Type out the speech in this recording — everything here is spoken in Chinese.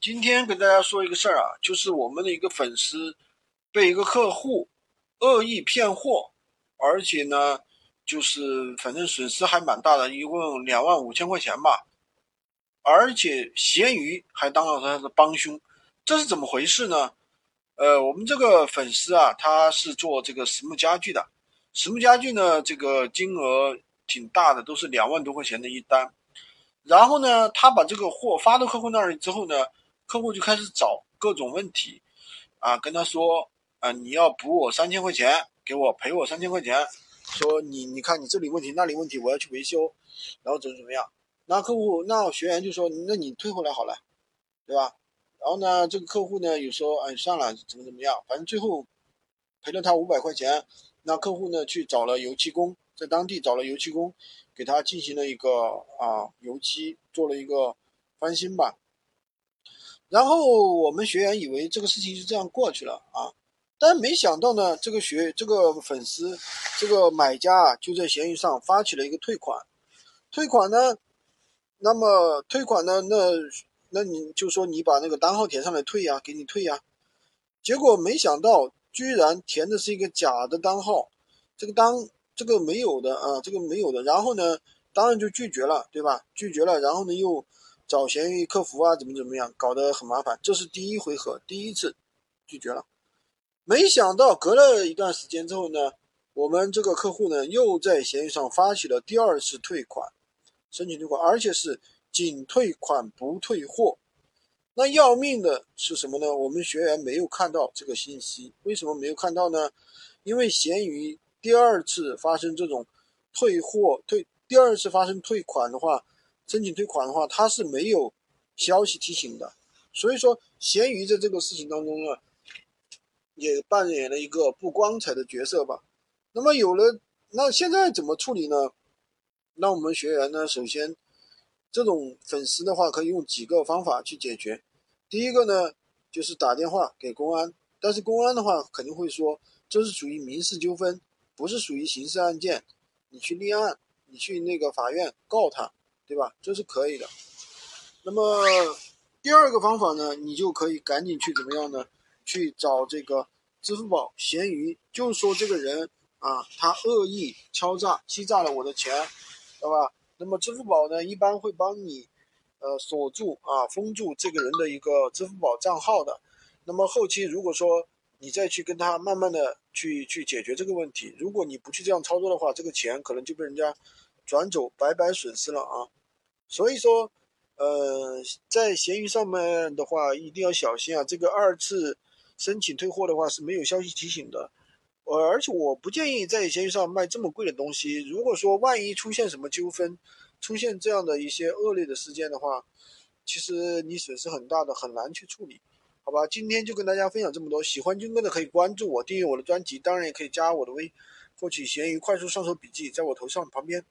今天跟大家说一个事儿啊，就是我们的一个粉丝被一个客户恶意骗货，而且呢，就是反正损失还蛮大的，一共两万五千块钱吧。而且闲鱼还当了他的帮凶，这是怎么回事呢？呃，我们这个粉丝啊，他是做这个实木家具的，实木家具呢，这个金额挺大的，都是两万多块钱的一单。然后呢，他把这个货发到客户那儿之后呢，客户就开始找各种问题，啊，跟他说，啊，你要补我三千块钱，给我赔我三千块钱，说你你看你这里问题那里问题，我要去维修，然后怎么怎么样。那客户，那学员就说：“那你退回来好了，对吧？”然后呢，这个客户呢，有时候哎算了，怎么怎么样，反正最后赔了他五百块钱。那客户呢，去找了油漆工，在当地找了油漆工，给他进行了一个啊油漆，做了一个翻新吧。然后我们学员以为这个事情就这样过去了啊，但没想到呢，这个学这个粉丝，这个买家啊，就在闲鱼上发起了一个退款，退款呢。那么退款呢？那那你就说你把那个单号填上来退呀，给你退呀。结果没想到居然填的是一个假的单号，这个单这个没有的啊，这个没有的。然后呢，当然就拒绝了，对吧？拒绝了，然后呢又找闲鱼客服啊，怎么怎么样，搞得很麻烦。这是第一回合，第一次拒绝了。没想到隔了一段时间之后呢，我们这个客户呢又在闲鱼上发起了第二次退款。申请退款，而且是仅退款不退货。那要命的是什么呢？我们学员没有看到这个信息，为什么没有看到呢？因为闲鱼第二次发生这种退货退，第二次发生退款的话，申请退款的话，它是没有消息提醒的。所以说，闲鱼在这个事情当中呢，也扮演了一个不光彩的角色吧。那么有了，那现在怎么处理呢？那我们学员呢？首先，这种粉丝的话，可以用几个方法去解决。第一个呢，就是打电话给公安，但是公安的话肯定会说，这是属于民事纠纷，不是属于刑事案件，你去立案，你去那个法院告他，对吧？这是可以的。那么第二个方法呢，你就可以赶紧去怎么样呢？去找这个支付宝、闲鱼，就是说这个人啊，他恶意敲诈、欺诈了我的钱。对吧？那么支付宝呢，一般会帮你，呃，锁住啊，封住这个人的一个支付宝账号的。那么后期如果说你再去跟他慢慢的去去解决这个问题，如果你不去这样操作的话，这个钱可能就被人家转走，白白损失了啊。所以说，呃，在闲鱼上面的话，一定要小心啊。这个二次申请退货的话是没有消息提醒的。呃，而且我不建议在闲鱼上卖这么贵的东西。如果说万一出现什么纠纷，出现这样的一些恶劣的事件的话，其实你损失很大的，很难去处理，好吧？今天就跟大家分享这么多。喜欢军哥的可以关注我，订阅我的专辑，当然也可以加我的微，获取闲鱼快速上手笔记，在我头像旁边。